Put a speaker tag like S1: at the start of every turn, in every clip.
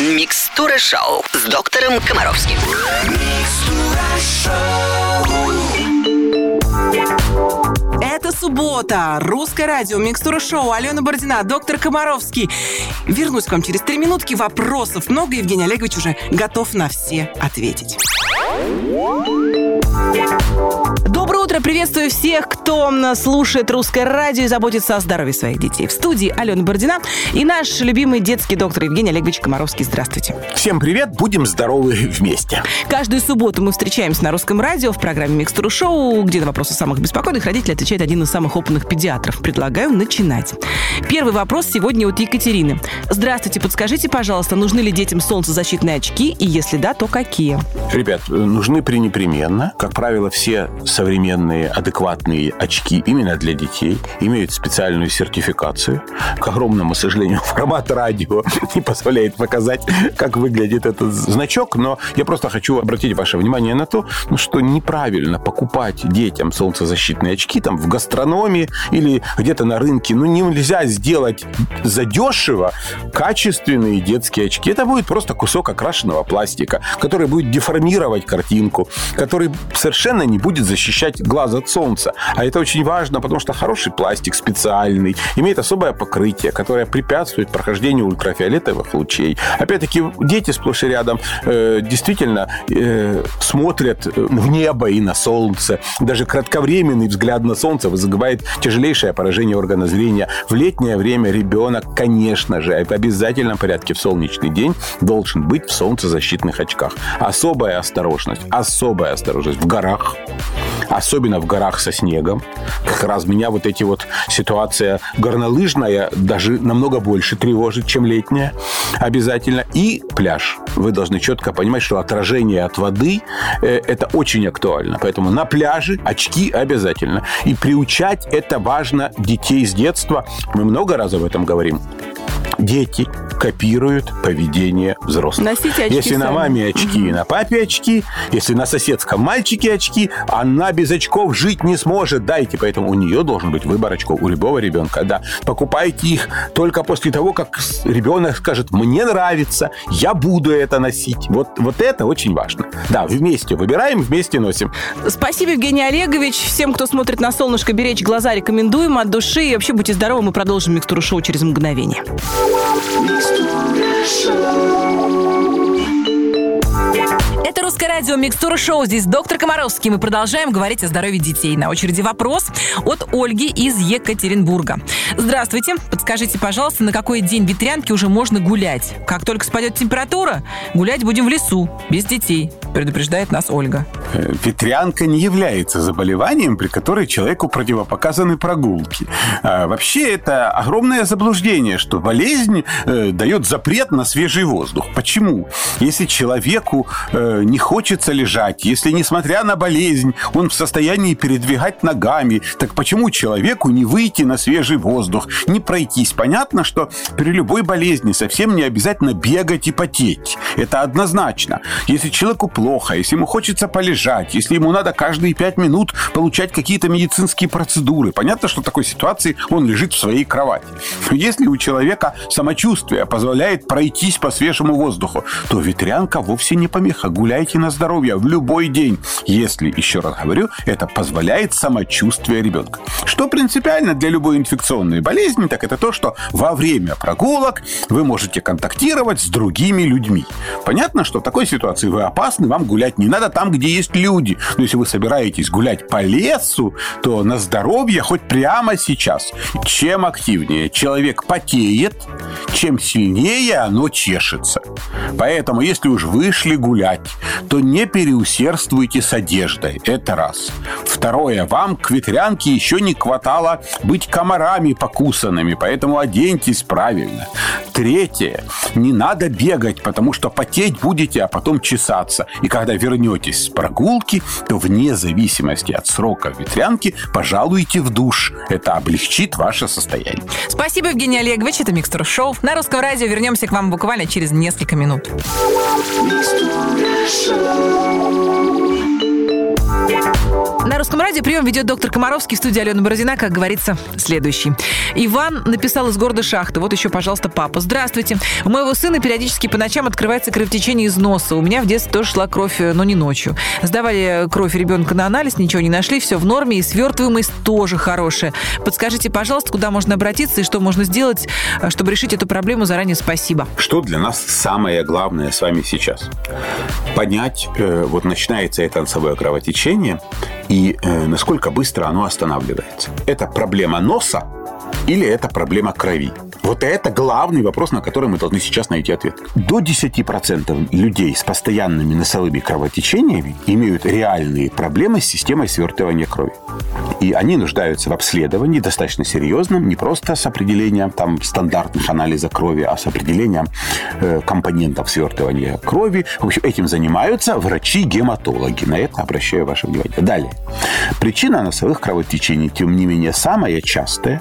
S1: Микстура шоу с доктором Комаровским.
S2: Это суббота. Русское радио, микстура шоу, Алена Бородина, доктор Комаровский. Вернусь к вам через три минутки. Вопросов много. Евгений Олегович уже готов на все ответить. Утро, приветствую всех, кто слушает русское радио и заботится о здоровье своих детей. В студии Алена Бородина и наш любимый детский доктор Евгений Олегович Комаровский. Здравствуйте.
S3: Всем привет, будем здоровы вместе.
S2: Каждую субботу мы встречаемся на русском радио в программе «Микстуру шоу», где на вопросы самых беспокойных родителей отвечает один из самых опытных педиатров. Предлагаю начинать. Первый вопрос сегодня от Екатерины. Здравствуйте, подскажите, пожалуйста, нужны ли детям солнцезащитные очки, и если да, то какие?
S3: Ребят, нужны пренепременно. Как правило, все современные адекватные очки именно для детей имеют специальную сертификацию. К огромному сожалению, формат радио не позволяет показать, как выглядит этот значок, но я просто хочу обратить ваше внимание на то, ну, что неправильно покупать детям солнцезащитные очки там в гастрономе или где-то на рынке. Ну, нельзя сделать задешево качественные детские очки. Это будет просто кусок окрашенного пластика, который будет деформировать картинку, который совершенно не будет защищать глаз от солнца. А это очень важно, потому что хороший пластик специальный имеет особое покрытие, которое препятствует прохождению ультрафиолетовых лучей. Опять-таки, дети сплошь и рядом э, действительно э, смотрят в небо и на солнце. Даже кратковременный взгляд на солнце вызывает тяжелейшее поражение органа зрения. В летнее время ребенок, конечно же, в обязательном порядке в солнечный день должен быть в солнцезащитных очках. Особая осторожность, особая осторожность в горах, особенно в горах со снегом. Как раз меня вот эти вот ситуация горнолыжная даже намного больше тревожит, чем летняя. Обязательно. И пляж. Вы должны четко понимать, что отражение от воды э, это очень актуально. Поэтому на пляже очки обязательно. И приучать это важно детей с детства. Мы много раз об этом говорим дети копируют поведение взрослых.
S2: Носите очки
S3: Если
S2: сами.
S3: на маме очки и на папе очки, если на соседском мальчике очки, она без очков жить не сможет. Дайте, поэтому у нее должен быть выбор очков у любого ребенка. Да, покупайте их только после того, как ребенок скажет, мне нравится, я буду это носить. Вот, вот это очень важно. Да, вместе выбираем, вместе носим.
S2: Спасибо, Евгений Олегович. Всем, кто смотрит на солнышко, беречь глаза рекомендуем от души. И вообще будьте здоровы, мы продолжим микстуру шоу через мгновение. Это русское радио Микстура Шоу. Здесь доктор Комаровский. Мы продолжаем говорить о здоровье детей. На очереди вопрос от Ольги из Екатеринбурга. Здравствуйте. Подскажите, пожалуйста, на какой день ветрянки уже можно гулять? Как только спадет температура, гулять будем в лесу, без детей, предупреждает нас Ольга.
S3: Ветрянка не является заболеванием, при которой человеку противопоказаны прогулки. А вообще это огромное заблуждение, что болезнь э, дает запрет на свежий воздух. Почему? Если человеку э, не хочется лежать, если, несмотря на болезнь, он в состоянии передвигать ногами, так почему человеку не выйти на свежий воздух, не пройтись? Понятно, что при любой болезни совсем не обязательно бегать и потеть. Это однозначно. Если человеку плохо, если ему хочется полежать, если ему надо каждые пять минут получать какие-то медицинские процедуры, понятно, что в такой ситуации он лежит в своей кровати. Но если у человека самочувствие позволяет пройтись по свежему воздуху, то ветрянка вовсе не помеха. Гуляйте на здоровье в любой день. Если, еще раз говорю, это позволяет самочувствие ребенка. Что принципиально для любой инфекционной болезни, так это то, что во время прогулок вы можете контактировать с другими людьми. Понятно, что в такой ситуации вы опасны, вам гулять не надо там, где есть люди. Но если вы собираетесь гулять по лесу, то на здоровье хоть прямо сейчас. Чем активнее человек потеет, чем сильнее оно чешется. Поэтому, если уж вышли гулять, то не переусердствуйте с одеждой. Это раз. Второе. Вам к ветрянке еще не хватало быть комарами покусанными, поэтому оденьтесь правильно. Третье. Не надо бегать, потому что потеть будете, а потом чесаться. И когда вернетесь с прогулки, то вне зависимости от срока ветрянки пожалуйте в душ. Это облегчит ваше состояние.
S2: Спасибо, Евгений Олегович. Это Микстура Шоу. На русском радио вернемся к вам буквально через несколько минут. На русском радио прием ведет доктор Комаровский в студии Алена Бородина, как говорится, следующий. Иван написал из города Шахты. Вот еще, пожалуйста, папа. Здравствуйте. У моего сына периодически по ночам открывается кровотечение из носа. У меня в детстве тоже шла кровь, но не ночью. Сдавали кровь ребенка на анализ, ничего не нашли, все в норме, и свертываемость тоже хорошая. Подскажите, пожалуйста, куда можно обратиться и что можно сделать, чтобы решить эту проблему заранее? Спасибо.
S3: Что для нас самое главное с вами сейчас? Понять, э, вот начинается это носовое кровотечение, и э, насколько быстро оно останавливается. Это проблема носа или это проблема крови? Вот это главный вопрос, на который мы должны сейчас найти ответ. До 10% людей с постоянными носовыми кровотечениями имеют реальные проблемы с системой свертывания крови. И они нуждаются в обследовании достаточно серьезном, не просто с определением там, стандартных анализов крови, а с определением э, компонентов свертывания крови. В общем, этим занимаются врачи-гематологи. На это обращаю ваше внимание. Далее. Причина носовых кровотечений, тем не менее, самая частая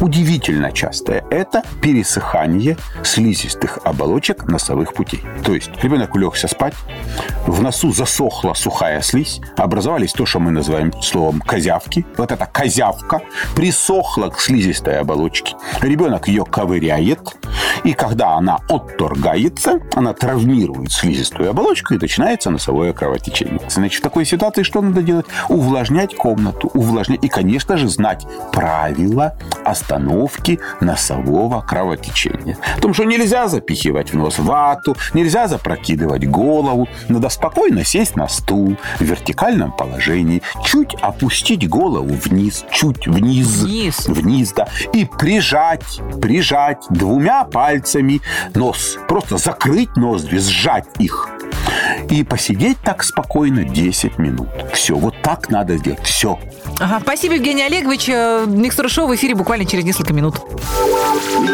S3: удивительно частое – это пересыхание слизистых оболочек носовых путей. То есть ребенок улегся спать, в носу засохла сухая слизь, образовались то, что мы называем словом козявки. Вот эта козявка присохла к слизистой оболочке. Ребенок ее ковыряет, и когда она отторгается, она травмирует слизистую оболочку, и начинается носовое кровотечение. Значит, в такой ситуации что надо делать? Увлажнять комнату, увлажнять и, конечно же, знать правила остановки носового кровотечения. О том, что нельзя запихивать в нос вату, нельзя запрокидывать голову, надо спокойно сесть на стул в вертикальном положении, чуть опустить голову вниз, чуть вниз,
S2: Вниз.
S3: вниз, да, и прижать, прижать двумя пальцами нос, просто закрыть ноздри, сжать их и посидеть так спокойно 10 минут. Все, вот так надо сделать. Все.
S2: Ага, спасибо, Евгений Олегович. Э, Микстура шоу в эфире буквально через несколько минут. В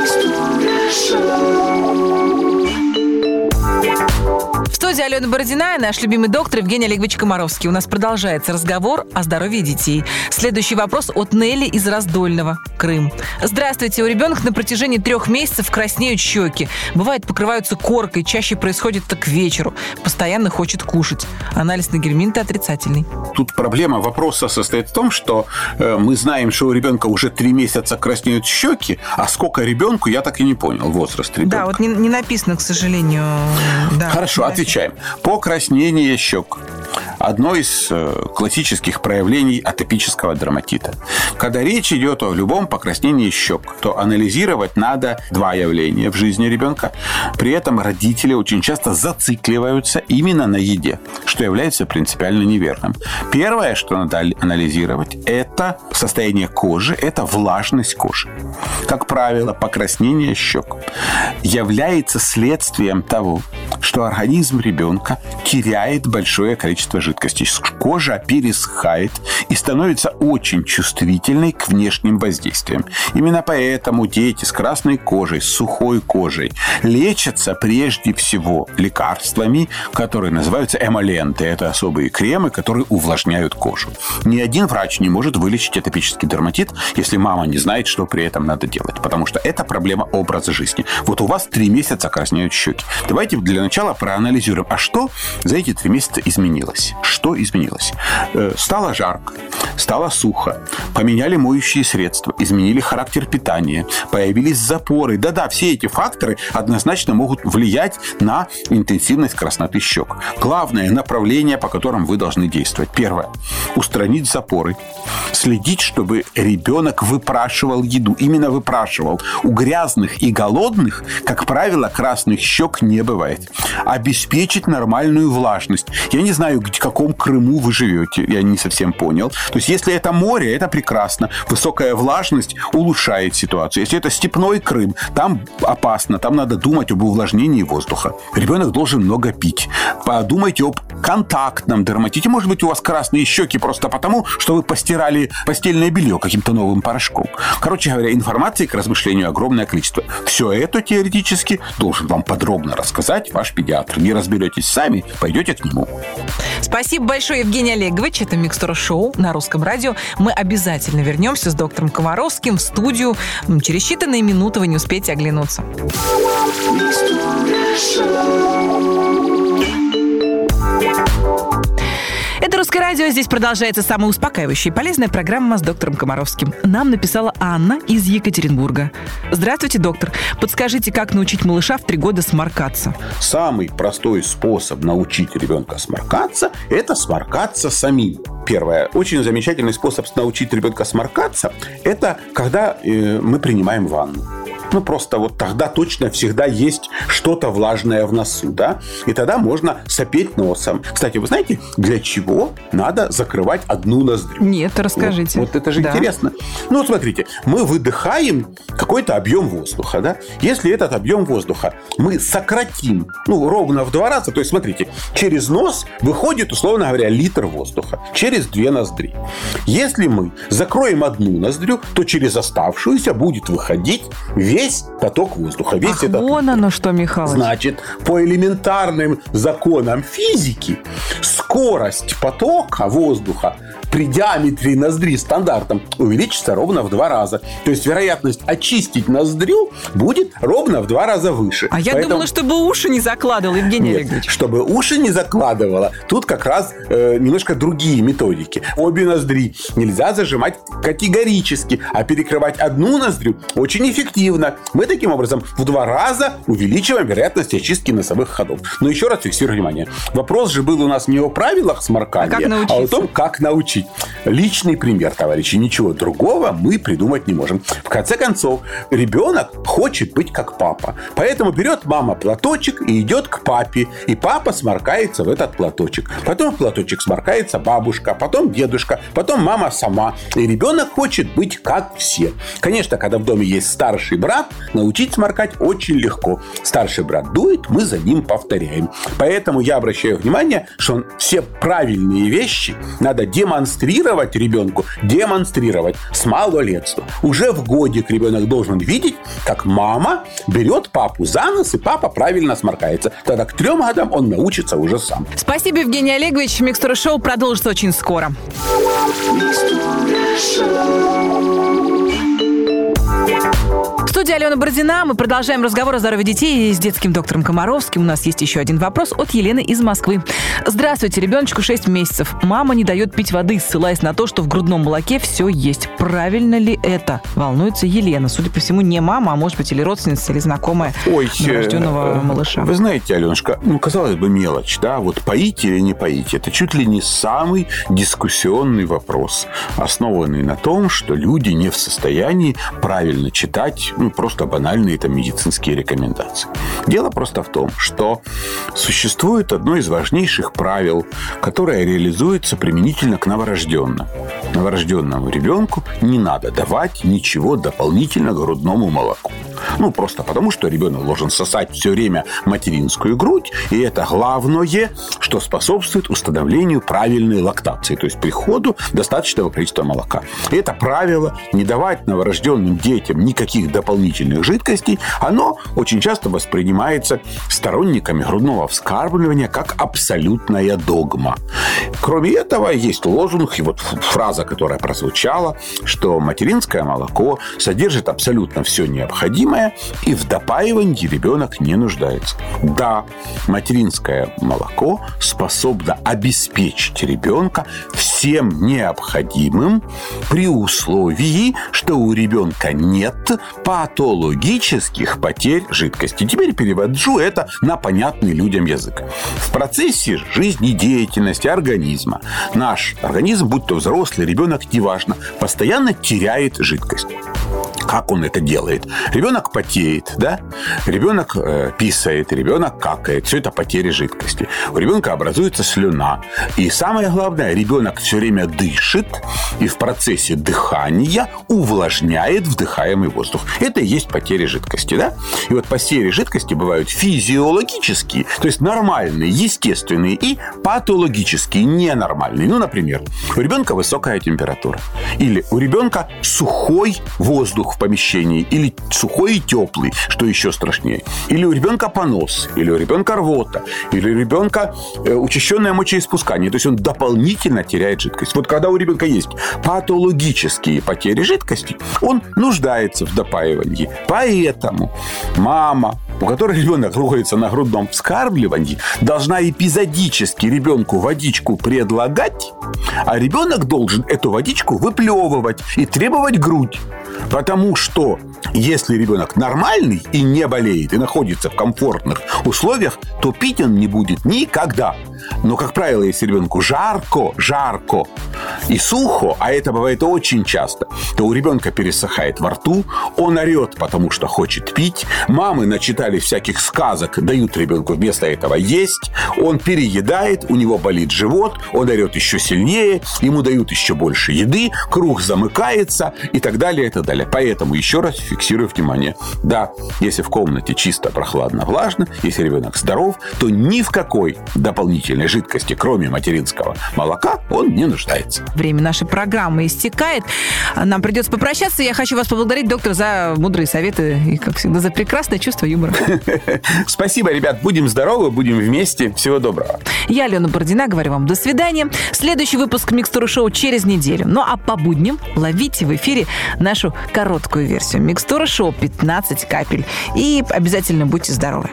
S2: студии Алена Бородина и наш любимый доктор Евгений Олегович Комаровский. У нас продолжается разговор о здоровье детей. Следующий вопрос от Нелли из Раздольного, Крым. Здравствуйте. У ребенка на протяжении трех месяцев краснеют щеки. Бывает, покрываются коркой. Чаще происходит это к вечеру. Постоянно хочет кушать. Анализ на гельминты отрицательный.
S3: Тут проблема вопроса состоит в том, что э, мы знаем, что у ребенка уже три месяца краснеют щеки, а сколько ребенку, я так и не понял возраст ребенка.
S2: Да, вот не, не написано, к сожалению. Да.
S3: Хорошо, отвечаем. Покраснение щек. Одно из э, классических проявлений атопического дерматита. Когда речь идет о любом покраснении щек, то анализировать надо два явления в жизни ребенка. При этом родители очень часто зацикливаются именно на еде, что является принципиально неверным. Первое, что надо анализировать, это состояние кожи, это влажность кожи. Как правило, покраснение щек является следствием того, что организм ребенка теряет большое количество жидкости. Кожа пересыхает и становится очень чувствительной к внешним воздействиям. Именно поэтому дети с красной кожей, с сухой кожей лечатся прежде всего лекарствами, которые называются эмоленты. Это особые кремы, которые увлажняют кожу. Ни один врач не может вылечить атопический дерматит, если мама не знает, что при этом надо делать. Потому что это проблема образа жизни. Вот у вас три месяца краснеют щеки. Давайте для начала проанализируем, а что за эти три месяца изменилось? Что изменилось? Э, Стало жарко, стало сухо, поменяли моющие средства, изменили характер питания, появились запоры. Да-да, все эти факторы однозначно могут влиять на интенсивность красноты щек. Главное направление, по которым вы должны действовать. Первое. Устранить запоры. Следить, чтобы ребенок выпрашивал еду. Именно выпрашивал. У грязных и голодных, как правило, красных щек не бывает. Обеспечить нормальную влажность. Я не знаю, в каком Крыму вы живете. Я не совсем понял. То есть, если это море, это прекрасно. Высокая влажность улучшает ситуацию. Если это степной Крым, там опасно. Там надо думать об увлажнении воздуха. Ребенок должен много пить. Подумайте об контактном дерматите. Может быть, у вас красные щеки просто потому, что вы постирали постельное белье каким-то новым порошком. Короче говоря, информации к размышлению огромное количество. Все это теоретически должен вам подробно рассказать ваш педиатр. Не разберетесь сами, пойдете к нему.
S2: Спасибо большое, Евгений Олегович. Это «Микстура шоу» на русском радио. Мы обязательно вернемся с доктором Комаровским в студию. Через считанные минуты вы не успеете оглянуться. Это «Русское радио». Здесь продолжается самая успокаивающая и полезная программа с доктором Комаровским. Нам написала Анна из Екатеринбурга. Здравствуйте, доктор. Подскажите, как научить малыша в три года сморкаться?
S3: Самый простой способ научить ребенка сморкаться – это сморкаться самим. Первое. Очень замечательный способ научить ребенка сморкаться – это когда э, мы принимаем ванну. Ну, просто вот тогда точно всегда есть что-то влажное в носу, да? И тогда можно сопеть носом. Кстати, вы знаете, для чего надо закрывать одну ноздрю?
S2: Нет, расскажите.
S3: Вот, вот это же
S2: Да.
S3: интересно. Ну, вот смотрите, мы выдыхаем какой-то объем воздуха, да? Если этот объем воздуха мы сократим, ну, ровно в два раза, то есть, смотрите, через нос выходит, условно говоря, литр воздуха, через две ноздри. Если мы закроем одну ноздрю, то через оставшуюся будет выходить весь поток воздуха, весь
S2: Ах,
S3: этот
S2: вон оно что, Михалыч.
S3: Значит, по элементарным законам физики скорость потока воздуха при диаметре ноздри стандартом увеличится ровно в два раза. То есть вероятность очистить ноздрю будет ровно в два раза выше.
S2: А я
S3: Поэтому-
S2: думала, чтобы уши не закладывал, Евгений
S3: нет,
S2: Олегович.
S3: чтобы уши не закладывало, тут как раз э, немножко другие методики. Обе ноздри нельзя зажимать категорически, а перекрывать одну ноздрю очень эффективно. Мы таким образом в два раза увеличиваем вероятность очистки носовых ходов. Но еще раз фиксирую внимание. Вопрос же был у нас не о правилах сморкания,
S2: А
S3: а
S2: научиться?
S3: о том, как научить. Личный пример, товарищи. Ничего другого мы придумать не можем. В конце концов, ребенок хочет быть как папа. Поэтому берет мама платочек и идет к папе. И папа сморкается в этот платочек. Потом в платочек сморкается бабушка, потом дедушка, потом мама сама. И ребенок хочет быть как все. Конечно, когда в доме есть старший брат, научить сморкать очень легко. Старший брат дует, мы за ним повторяем. Поэтому я обращаю внимание, что все правильные вещи надо демонстрировать ребенку, демонстрировать с малолетства. Уже в годик ребенок должен видеть, как мама берет папу за нос, и папа правильно сморкается. Тогда к трем годам он научится уже сам.
S2: Спасибо, Евгений Олегович. Микстура шоу продолжится очень скоро. В студии Алена Бородина. Мы продолжаем разговор о здоровье детей с детским доктором Комаровским. У нас есть еще один вопрос от Елены из Москвы. Здравствуйте, ребеночку 6 месяцев. Мама не дает пить воды, ссылаясь на то, что в грудном молоке все есть. Правильно ли это? Волнуется Елена. Судя по всему, не мама, а может быть или родственница, или знакомая
S3: Ой,
S2: новорожденного
S3: э,
S2: малыша.
S3: Вы знаете, Аленушка, ну, казалось бы, мелочь, да, вот поить или не поить, это чуть ли не самый дискуссионный вопрос, основанный на том, что люди не в состоянии правильно читать, ну, просто банальные там медицинские рекомендации. Дело просто в том, что существует одно из важнейших правил, которое реализуется применительно к новорожденным. Новорожденному ребенку не надо давать ничего дополнительно грудному молоку. Ну, просто потому, что ребенок должен сосать все время материнскую грудь, и это главное, что способствует установлению правильной лактации, то есть приходу достаточного количества молока. И это правило не давать новорожденным детям никаких дополнительных жидкостей, оно очень часто воспринимается сторонниками грудного вскармливания как абсолютная догма. Кроме этого, есть лозунг, и вот фраза, которая прозвучала, что материнское молоко содержит абсолютно все необходимое, и в допаивании ребенок не нуждается. Да, материнское молоко способно обеспечить ребенка всем необходимым при условии, что у ребенка нет патологических потерь жидкости. Теперь переводжу это на понятный людям язык. В процессе жизнедеятельности организма наш организм, будь то взрослый, ребенок, неважно, постоянно теряет жидкость. Как он это делает? Ребенок потеет, да? Ребенок э, писает, ребенок какает. Все это потери жидкости. У ребенка образуется слюна. И самое главное, ребенок все время дышит и в процессе дыхания увлажняет вдыхаемый воздух. Это и есть потери жидкости, да? И вот потери жидкости бывают физиологические, то есть нормальные, естественные и патологические, ненормальные. Ну, например, у ребенка высокая температура. Или у ребенка сухой воздух в помещении, или сухой и теплый, что еще страшнее, или у ребенка понос, или у ребенка рвота, или у ребенка э, учащенное мочеиспускание, то есть он дополнительно теряет жидкость. Вот когда у ребенка есть патологические потери жидкости, он нуждается в допаивании. Поэтому мама, у которой ребенок находится на грудном вскармливании, должна эпизодически ребенку водичку предлагать, а ребенок должен эту водичку выплевывать и требовать грудь. Потому что если ребенок нормальный и не болеет, и находится в комфортных условиях, то пить он не будет никогда. Но, как правило, если ребенку жарко, жарко и сухо, а это бывает очень часто, то у ребенка пересыхает во рту, он орет, потому что хочет пить, мамы начитали всяких сказок, дают ребенку вместо этого есть, он переедает, у него болит живот, он орет еще сильнее, ему дают еще больше еды, круг замыкается и так далее, и так далее. Поэтому еще раз фиксирую внимание. Да, если в комнате чисто, прохладно, влажно, если ребенок здоров, то ни в какой дополнительной жидкости, кроме материнского молока, он не нуждается.
S2: Время нашей программы истекает. Нам придется попрощаться. Я хочу вас поблагодарить, доктор, за мудрые советы и, как всегда, за прекрасное чувство юмора.
S3: Спасибо, ребят. Будем здоровы, будем вместе. Всего доброго.
S2: Я, Алена Бородина, говорю вам до свидания. Следующий выпуск «Микстуры шоу» через неделю. Ну а по будням ловите в эфире нашу короткую версию. «Микстура шоу» 15 капель. И обязательно будьте здоровы.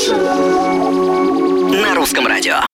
S1: На русском радио.